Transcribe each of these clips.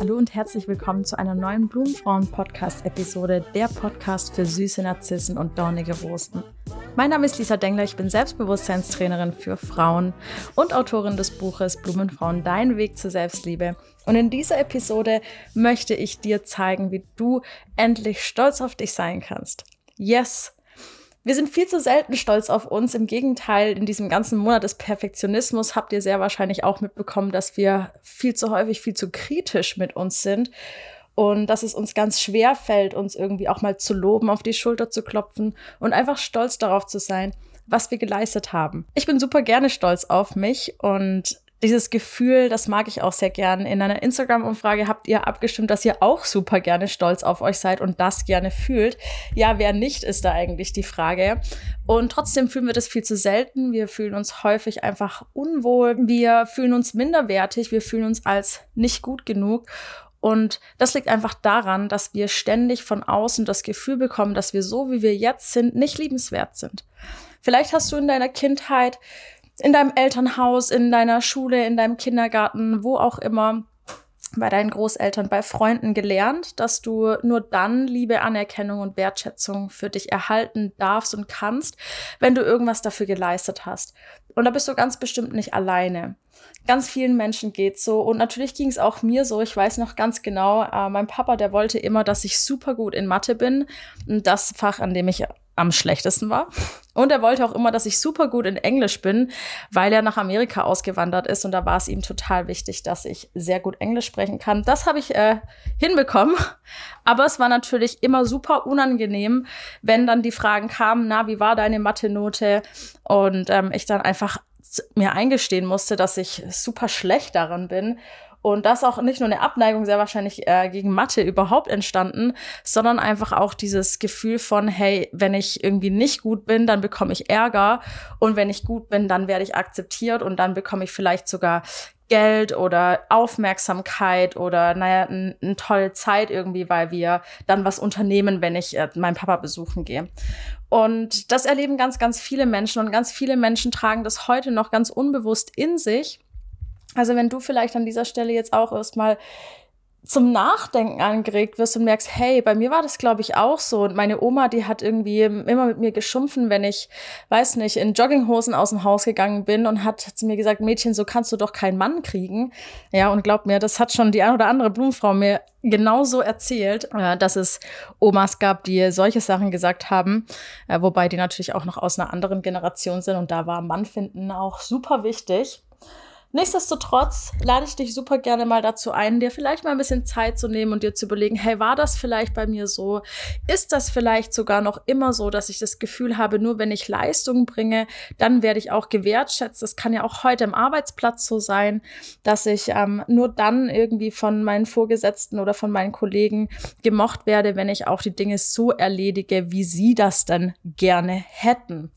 Hallo und herzlich willkommen zu einer neuen Blumenfrauen-Podcast-Episode, der Podcast für süße Narzissen und dornige Rosen. Mein Name ist Lisa Dengler, ich bin Selbstbewusstseinstrainerin für Frauen und Autorin des Buches Blumenfrauen, dein Weg zur Selbstliebe. Und in dieser Episode möchte ich dir zeigen, wie du endlich stolz auf dich sein kannst. Yes, wir sind viel zu selten stolz auf uns. Im Gegenteil, in diesem ganzen Monat des Perfektionismus habt ihr sehr wahrscheinlich auch mitbekommen, dass wir viel zu häufig viel zu kritisch mit uns sind und dass es uns ganz schwer fällt, uns irgendwie auch mal zu loben, auf die Schulter zu klopfen und einfach stolz darauf zu sein, was wir geleistet haben. Ich bin super gerne stolz auf mich und dieses Gefühl, das mag ich auch sehr gern. In einer Instagram-Umfrage habt ihr abgestimmt, dass ihr auch super gerne stolz auf euch seid und das gerne fühlt. Ja, wer nicht, ist da eigentlich die Frage. Und trotzdem fühlen wir das viel zu selten. Wir fühlen uns häufig einfach unwohl. Wir fühlen uns minderwertig. Wir fühlen uns als nicht gut genug. Und das liegt einfach daran, dass wir ständig von außen das Gefühl bekommen, dass wir so, wie wir jetzt sind, nicht liebenswert sind. Vielleicht hast du in deiner Kindheit in deinem Elternhaus, in deiner Schule, in deinem Kindergarten, wo auch immer, bei deinen Großeltern, bei Freunden gelernt, dass du nur dann Liebe, Anerkennung und Wertschätzung für dich erhalten darfst und kannst, wenn du irgendwas dafür geleistet hast. Und da bist du ganz bestimmt nicht alleine. Ganz vielen Menschen geht's so und natürlich ging es auch mir so. Ich weiß noch ganz genau, äh, mein Papa, der wollte immer, dass ich super gut in Mathe bin. Das Fach, an dem ich am schlechtesten war. Und er wollte auch immer, dass ich super gut in Englisch bin, weil er nach Amerika ausgewandert ist und da war es ihm total wichtig, dass ich sehr gut Englisch sprechen kann. Das habe ich äh, hinbekommen, aber es war natürlich immer super unangenehm, wenn dann die Fragen kamen, na, wie war deine Mathe-Note? Und ähm, ich dann einfach mir eingestehen musste, dass ich super schlecht daran bin und das auch nicht nur eine Abneigung sehr wahrscheinlich äh, gegen Mathe überhaupt entstanden, sondern einfach auch dieses Gefühl von, hey, wenn ich irgendwie nicht gut bin, dann bekomme ich Ärger. Und wenn ich gut bin, dann werde ich akzeptiert und dann bekomme ich vielleicht sogar Geld oder Aufmerksamkeit oder naja, eine ein tolle Zeit irgendwie, weil wir dann was unternehmen, wenn ich äh, meinen Papa besuchen gehe. Und das erleben ganz, ganz viele Menschen und ganz viele Menschen tragen das heute noch ganz unbewusst in sich. Also wenn du vielleicht an dieser Stelle jetzt auch erstmal zum Nachdenken angeregt wirst und merkst, hey, bei mir war das, glaube ich, auch so. Und meine Oma, die hat irgendwie immer mit mir geschumpfen, wenn ich, weiß nicht, in Jogginghosen aus dem Haus gegangen bin und hat zu mir gesagt, Mädchen, so kannst du doch keinen Mann kriegen. Ja, und glaub mir, das hat schon die ein oder andere Blumenfrau mir genauso erzählt, äh, dass es Omas gab, die solche Sachen gesagt haben, äh, wobei die natürlich auch noch aus einer anderen Generation sind und da war Mann finden auch super wichtig. Nichtsdestotrotz lade ich dich super gerne mal dazu ein, dir vielleicht mal ein bisschen Zeit zu nehmen und dir zu überlegen, hey, war das vielleicht bei mir so? Ist das vielleicht sogar noch immer so, dass ich das Gefühl habe, nur wenn ich Leistung bringe, dann werde ich auch gewertschätzt. Das kann ja auch heute im Arbeitsplatz so sein, dass ich ähm, nur dann irgendwie von meinen Vorgesetzten oder von meinen Kollegen gemocht werde, wenn ich auch die Dinge so erledige, wie sie das dann gerne hätten.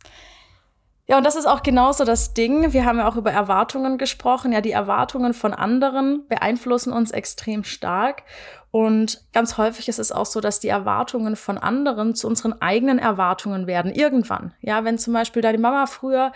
Ja, und das ist auch genauso das Ding. Wir haben ja auch über Erwartungen gesprochen. Ja, die Erwartungen von anderen beeinflussen uns extrem stark. Und ganz häufig ist es auch so, dass die Erwartungen von anderen zu unseren eigenen Erwartungen werden. Irgendwann. Ja, wenn zum Beispiel deine Mama früher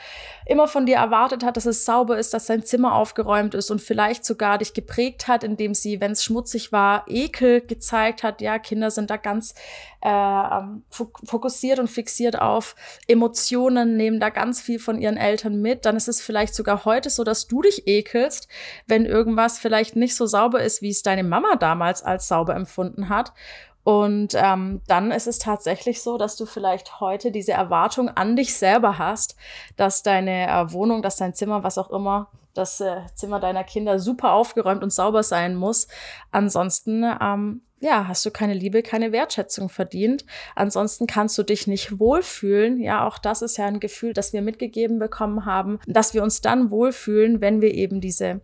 immer von dir erwartet hat, dass es sauber ist, dass dein Zimmer aufgeräumt ist und vielleicht sogar dich geprägt hat, indem sie, wenn es schmutzig war, Ekel gezeigt hat. Ja, Kinder sind da ganz äh, ähm, fokussiert und fixiert auf Emotionen, nehmen da ganz viel von ihren Eltern mit. Dann ist es vielleicht sogar heute so, dass du dich ekelst, wenn irgendwas vielleicht nicht so sauber ist, wie es deine Mama damals als sauber empfunden hat. Und ähm, dann ist es tatsächlich so, dass du vielleicht heute diese Erwartung an dich selber hast, dass deine äh, Wohnung, dass dein Zimmer, was auch immer, das äh, Zimmer deiner Kinder super aufgeräumt und sauber sein muss. Ansonsten, ähm, ja, hast du keine Liebe, keine Wertschätzung verdient. Ansonsten kannst du dich nicht wohlfühlen. Ja, auch das ist ja ein Gefühl, das wir mitgegeben bekommen haben, dass wir uns dann wohlfühlen, wenn wir eben diese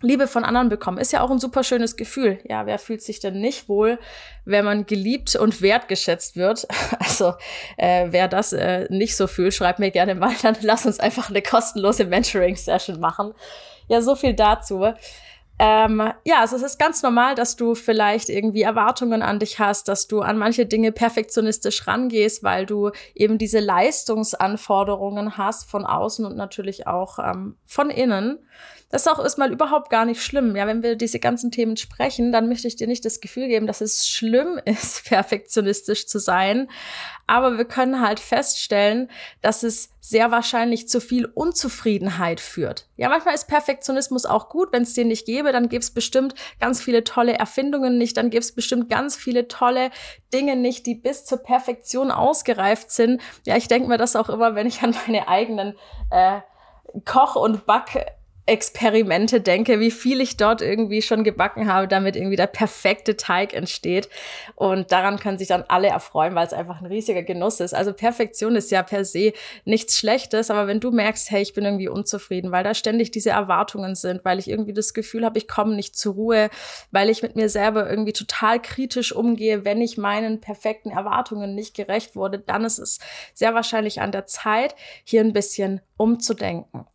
Liebe von anderen bekommen, ist ja auch ein super schönes Gefühl. Ja, wer fühlt sich denn nicht wohl, wenn man geliebt und wertgeschätzt wird? Also, äh, wer das äh, nicht so fühlt, schreibt mir gerne mal, dann lass uns einfach eine kostenlose Mentoring-Session machen. Ja, so viel dazu. Ähm, ja, also es ist ganz normal, dass du vielleicht irgendwie Erwartungen an dich hast, dass du an manche Dinge perfektionistisch rangehst, weil du eben diese Leistungsanforderungen hast von außen und natürlich auch ähm, von innen. Das ist auch erstmal überhaupt gar nicht schlimm. Ja, wenn wir diese ganzen Themen sprechen, dann möchte ich dir nicht das Gefühl geben, dass es schlimm ist, perfektionistisch zu sein. Aber wir können halt feststellen, dass es sehr wahrscheinlich zu viel Unzufriedenheit führt. Ja, manchmal ist Perfektionismus auch gut. Wenn es den nicht gäbe, dann gäbe es bestimmt ganz viele tolle Erfindungen nicht, dann gäbe es bestimmt ganz viele tolle Dinge nicht, die bis zur Perfektion ausgereift sind. Ja, ich denke mir das auch immer, wenn ich an meine eigenen äh, Koch- und Back- Experimente denke, wie viel ich dort irgendwie schon gebacken habe, damit irgendwie der perfekte Teig entsteht. Und daran können sich dann alle erfreuen, weil es einfach ein riesiger Genuss ist. Also Perfektion ist ja per se nichts Schlechtes, aber wenn du merkst, hey, ich bin irgendwie unzufrieden, weil da ständig diese Erwartungen sind, weil ich irgendwie das Gefühl habe, ich komme nicht zur Ruhe, weil ich mit mir selber irgendwie total kritisch umgehe, wenn ich meinen perfekten Erwartungen nicht gerecht wurde, dann ist es sehr wahrscheinlich an der Zeit, hier ein bisschen umzudenken.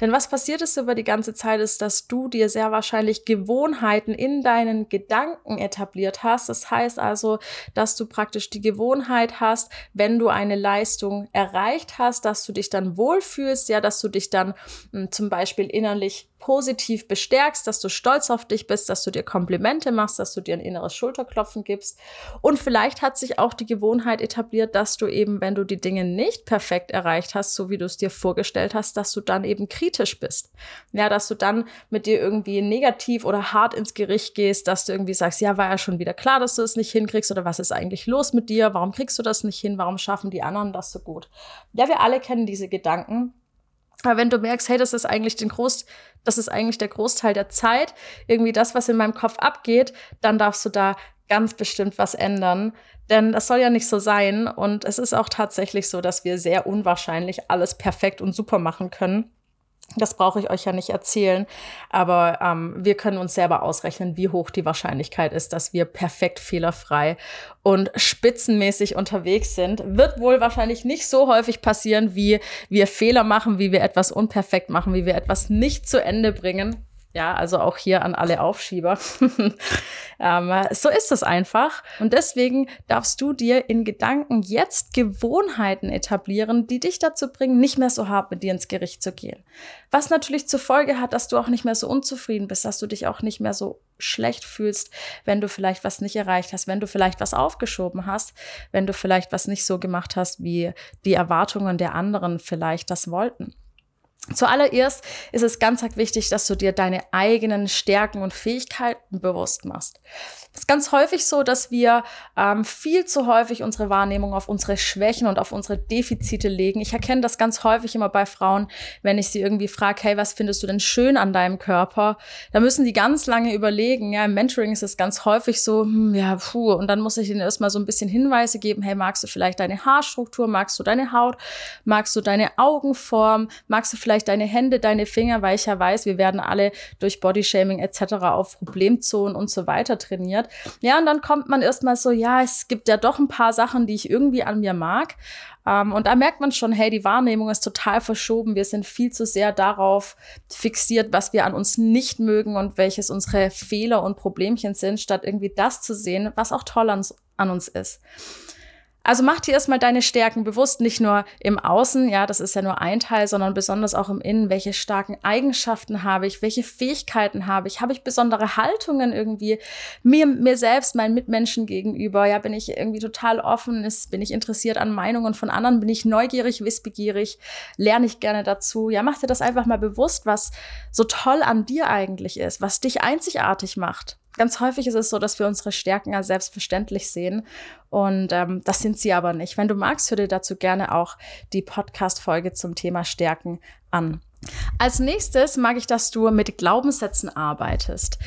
Denn was passiert ist über die ganze Zeit, ist, dass du dir sehr wahrscheinlich Gewohnheiten in deinen Gedanken etabliert hast. Das heißt also, dass du praktisch die Gewohnheit hast, wenn du eine Leistung erreicht hast, dass du dich dann wohlfühlst, ja, dass du dich dann mh, hm, zum Beispiel innerlich positiv bestärkst, dass du stolz auf dich bist, dass du dir Komplimente machst, dass du dir ein inneres Schulterklopfen gibst. Und vielleicht hat sich auch die Gewohnheit etabliert, dass du eben, wenn du die Dinge nicht perfekt erreicht hast, so wie du es dir vorgestellt hast, dass du dann eben kritisch bist. Ja, dass du dann mit dir irgendwie negativ oder hart ins Gericht gehst, dass du irgendwie sagst, ja, war ja schon wieder klar, dass du es nicht hinkriegst oder was ist eigentlich los mit dir? Warum kriegst du das nicht hin? Warum schaffen die anderen das so gut? Ja, wir alle kennen diese Gedanken. Aber wenn du merkst, hey, das ist eigentlich den Groß, das ist eigentlich der Großteil der Zeit, irgendwie das, was in meinem Kopf abgeht, dann darfst du da ganz bestimmt was ändern. Denn das soll ja nicht so sein. Und es ist auch tatsächlich so, dass wir sehr unwahrscheinlich alles perfekt und super machen können. Das brauche ich euch ja nicht erzählen, aber ähm, wir können uns selber ausrechnen, wie hoch die Wahrscheinlichkeit ist, dass wir perfekt fehlerfrei und spitzenmäßig unterwegs sind. Wird wohl wahrscheinlich nicht so häufig passieren, wie wir Fehler machen, wie wir etwas unperfekt machen, wie wir etwas nicht zu Ende bringen. Ja, also auch hier an alle Aufschieber. ähm, so ist es einfach. Und deswegen darfst du dir in Gedanken jetzt Gewohnheiten etablieren, die dich dazu bringen, nicht mehr so hart mit dir ins Gericht zu gehen. Was natürlich zur Folge hat, dass du auch nicht mehr so unzufrieden bist, dass du dich auch nicht mehr so schlecht fühlst, wenn du vielleicht was nicht erreicht hast, wenn du vielleicht was aufgeschoben hast, wenn du vielleicht was nicht so gemacht hast, wie die Erwartungen der anderen vielleicht das wollten. Zuallererst ist es ganz wichtig, dass du dir deine eigenen Stärken und Fähigkeiten bewusst machst. Es ist ganz häufig so, dass wir ähm, viel zu häufig unsere Wahrnehmung auf unsere Schwächen und auf unsere Defizite legen. Ich erkenne das ganz häufig immer bei Frauen, wenn ich sie irgendwie frage, hey, was findest du denn schön an deinem Körper? Da müssen die ganz lange überlegen. Ja, im Mentoring ist es ganz häufig so, hm, ja, puh, und dann muss ich ihnen erstmal so ein bisschen Hinweise geben. Hey, magst du vielleicht deine Haarstruktur? Magst du deine Haut? Magst du deine Augenform? Magst du vielleicht deine Hände, deine Finger? Weil ich ja weiß, wir werden alle durch Bodyshaming etc. auf Problemzonen und so weiter trainiert. Ja, und dann kommt man erstmal so, ja, es gibt ja doch ein paar Sachen, die ich irgendwie an mir mag. Ähm, und da merkt man schon, hey, die Wahrnehmung ist total verschoben. Wir sind viel zu sehr darauf fixiert, was wir an uns nicht mögen und welches unsere Fehler und Problemchen sind, statt irgendwie das zu sehen, was auch toll an, an uns ist. Also mach dir erstmal deine Stärken bewusst, nicht nur im Außen, ja, das ist ja nur ein Teil, sondern besonders auch im Innen. Welche starken Eigenschaften habe ich? Welche Fähigkeiten habe ich? Habe ich besondere Haltungen irgendwie mir, mir selbst, meinen Mitmenschen gegenüber? Ja, bin ich irgendwie total offen? Ist, bin ich interessiert an Meinungen von anderen? Bin ich neugierig, wissbegierig? Lerne ich gerne dazu? Ja, mach dir das einfach mal bewusst, was so toll an dir eigentlich ist, was dich einzigartig macht ganz häufig ist es so, dass wir unsere Stärken als selbstverständlich sehen. Und ähm, das sind sie aber nicht. Wenn du magst, hör dir dazu gerne auch die Podcast-Folge zum Thema Stärken an. Als nächstes mag ich, dass du mit Glaubenssätzen arbeitest.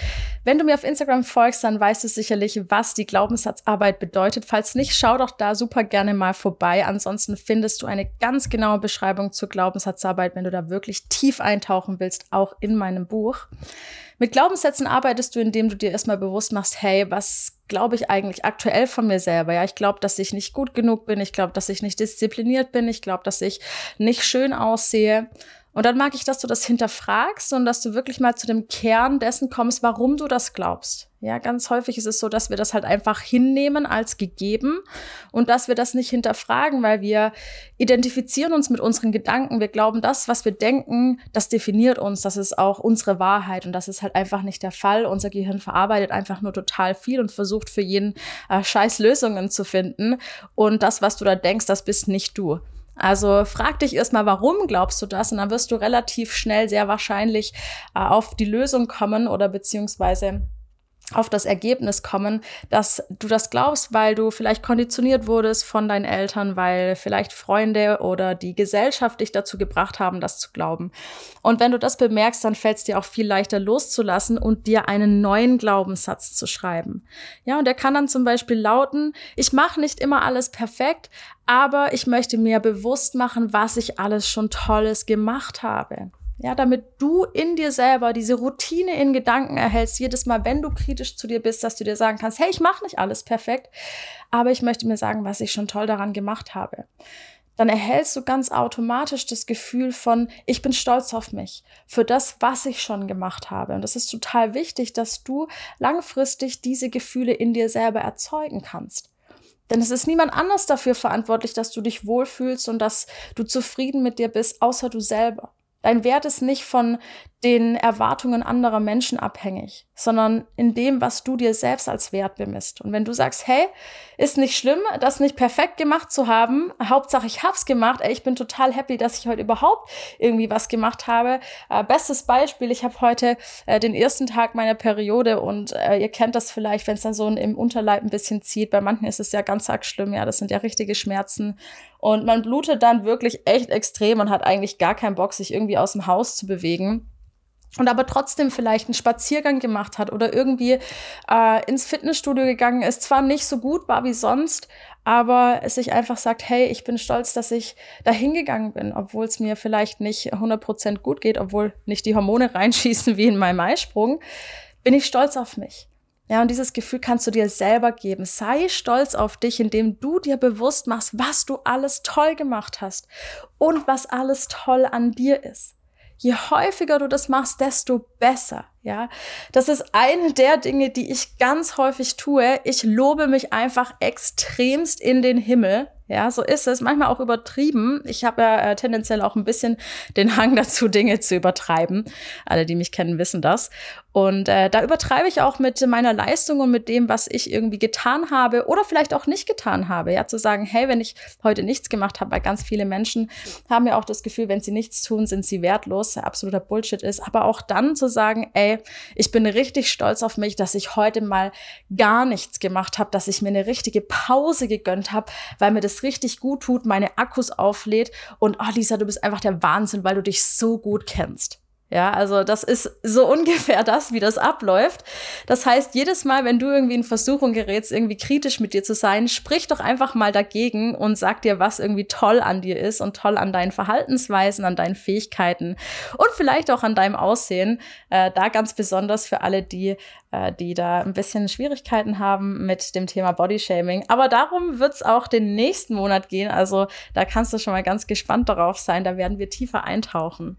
Wenn du mir auf Instagram folgst, dann weißt du sicherlich, was die Glaubenssatzarbeit bedeutet. Falls nicht, schau doch da super gerne mal vorbei. Ansonsten findest du eine ganz genaue Beschreibung zur Glaubenssatzarbeit, wenn du da wirklich tief eintauchen willst, auch in meinem Buch. Mit Glaubenssätzen arbeitest du, indem du dir erstmal bewusst machst, hey, was glaube ich eigentlich aktuell von mir selber? Ja, ich glaube, dass ich nicht gut genug bin. Ich glaube, dass ich nicht diszipliniert bin. Ich glaube, dass ich nicht schön aussehe. Und dann mag ich, dass du das hinterfragst und dass du wirklich mal zu dem Kern dessen kommst, warum du das glaubst. Ja, ganz häufig ist es so, dass wir das halt einfach hinnehmen als gegeben und dass wir das nicht hinterfragen, weil wir identifizieren uns mit unseren Gedanken. Wir glauben, das, was wir denken, das definiert uns. Das ist auch unsere Wahrheit und das ist halt einfach nicht der Fall. Unser Gehirn verarbeitet einfach nur total viel und versucht für jeden äh, Scheiß Lösungen zu finden. Und das, was du da denkst, das bist nicht du. Also frag dich erstmal, warum glaubst du das? Und dann wirst du relativ schnell sehr wahrscheinlich äh, auf die Lösung kommen oder beziehungsweise auf das Ergebnis kommen, dass du das glaubst, weil du vielleicht konditioniert wurdest von deinen Eltern, weil vielleicht Freunde oder die Gesellschaft dich dazu gebracht haben, das zu glauben. Und wenn du das bemerkst, dann fällt es dir auch viel leichter loszulassen und dir einen neuen Glaubenssatz zu schreiben. Ja, und der kann dann zum Beispiel lauten, ich mache nicht immer alles perfekt, aber ich möchte mir bewusst machen, was ich alles schon Tolles gemacht habe. Ja, damit du in dir selber diese Routine in Gedanken erhältst, jedes Mal, wenn du kritisch zu dir bist, dass du dir sagen kannst, hey, ich mache nicht alles perfekt, aber ich möchte mir sagen, was ich schon toll daran gemacht habe. Dann erhältst du ganz automatisch das Gefühl von, ich bin stolz auf mich für das, was ich schon gemacht habe. Und das ist total wichtig, dass du langfristig diese Gefühle in dir selber erzeugen kannst. Denn es ist niemand anders dafür verantwortlich, dass du dich wohlfühlst und dass du zufrieden mit dir bist, außer du selber. Dein Wert ist nicht von den Erwartungen anderer Menschen abhängig, sondern in dem, was du dir selbst als Wert bemisst. Und wenn du sagst, hey, ist nicht schlimm, das nicht perfekt gemacht zu haben, Hauptsache ich hab's gemacht, ey, ich bin total happy, dass ich heute überhaupt irgendwie was gemacht habe. Äh, bestes Beispiel, ich habe heute äh, den ersten Tag meiner Periode und äh, ihr kennt das vielleicht, wenn es dann so im Unterleib ein bisschen zieht. Bei manchen ist es ja ganz arg schlimm, ja, das sind ja richtige Schmerzen. Und man blutet dann wirklich echt extrem und hat eigentlich gar keinen Bock, sich irgendwie aus dem Haus zu bewegen und aber trotzdem vielleicht einen Spaziergang gemacht hat oder irgendwie äh, ins Fitnessstudio gegangen ist, zwar nicht so gut war wie sonst, aber es sich einfach sagt, hey, ich bin stolz, dass ich da hingegangen bin, obwohl es mir vielleicht nicht 100% gut geht, obwohl nicht die Hormone reinschießen wie in meinem Eisprung, bin ich stolz auf mich. Ja, und dieses Gefühl kannst du dir selber geben. Sei stolz auf dich, indem du dir bewusst machst, was du alles toll gemacht hast und was alles toll an dir ist. Je häufiger du das machst, desto besser. Ja, das ist eine der Dinge, die ich ganz häufig tue. Ich lobe mich einfach extremst in den Himmel ja, so ist es. Manchmal auch übertrieben. Ich habe ja äh, tendenziell auch ein bisschen den Hang dazu, Dinge zu übertreiben. Alle, die mich kennen, wissen das. Und äh, da übertreibe ich auch mit meiner Leistung und mit dem, was ich irgendwie getan habe oder vielleicht auch nicht getan habe. Ja, zu sagen, hey, wenn ich heute nichts gemacht habe, weil ganz viele Menschen haben ja auch das Gefühl, wenn sie nichts tun, sind sie wertlos. Absoluter Bullshit ist. Aber auch dann zu sagen, ey, ich bin richtig stolz auf mich, dass ich heute mal gar nichts gemacht habe, dass ich mir eine richtige Pause gegönnt habe, weil mir das richtig gut tut, meine Akkus auflädt und oh Lisa, du bist einfach der Wahnsinn, weil du dich so gut kennst. Ja, also das ist so ungefähr das, wie das abläuft. Das heißt, jedes Mal, wenn du irgendwie in Versuchung gerätst, irgendwie kritisch mit dir zu sein, sprich doch einfach mal dagegen und sag dir, was irgendwie toll an dir ist und toll an deinen Verhaltensweisen, an deinen Fähigkeiten und vielleicht auch an deinem Aussehen. Äh, da ganz besonders für alle, die, äh, die da ein bisschen Schwierigkeiten haben mit dem Thema Bodyshaming. Aber darum wird es auch den nächsten Monat gehen. Also da kannst du schon mal ganz gespannt darauf sein. Da werden wir tiefer eintauchen.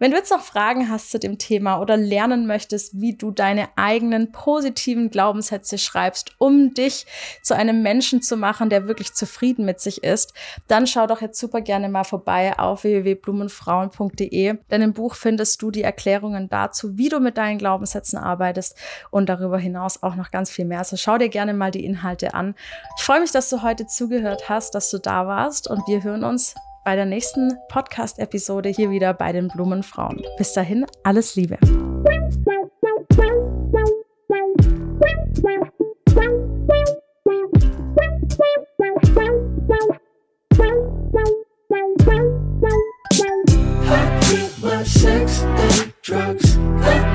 Wenn du jetzt noch Fragen hast zu dem Thema oder lernen möchtest, wie du deine eigenen positiven Glaubenssätze schreibst, um dich zu einem Menschen zu machen, der wirklich zufrieden mit sich ist, dann schau doch jetzt super gerne mal vorbei auf www.blumenfrauen.de. Denn im Buch findest du die Erklärungen dazu, wie du mit deinen Glaubenssätzen arbeitest und darüber hinaus auch noch ganz viel mehr. Also schau dir gerne mal die Inhalte an. Ich freue mich, dass du heute zugehört hast, dass du da warst und wir hören uns bei der nächsten Podcast-Episode hier wieder bei den Blumenfrauen. Bis dahin, alles Liebe. drugs.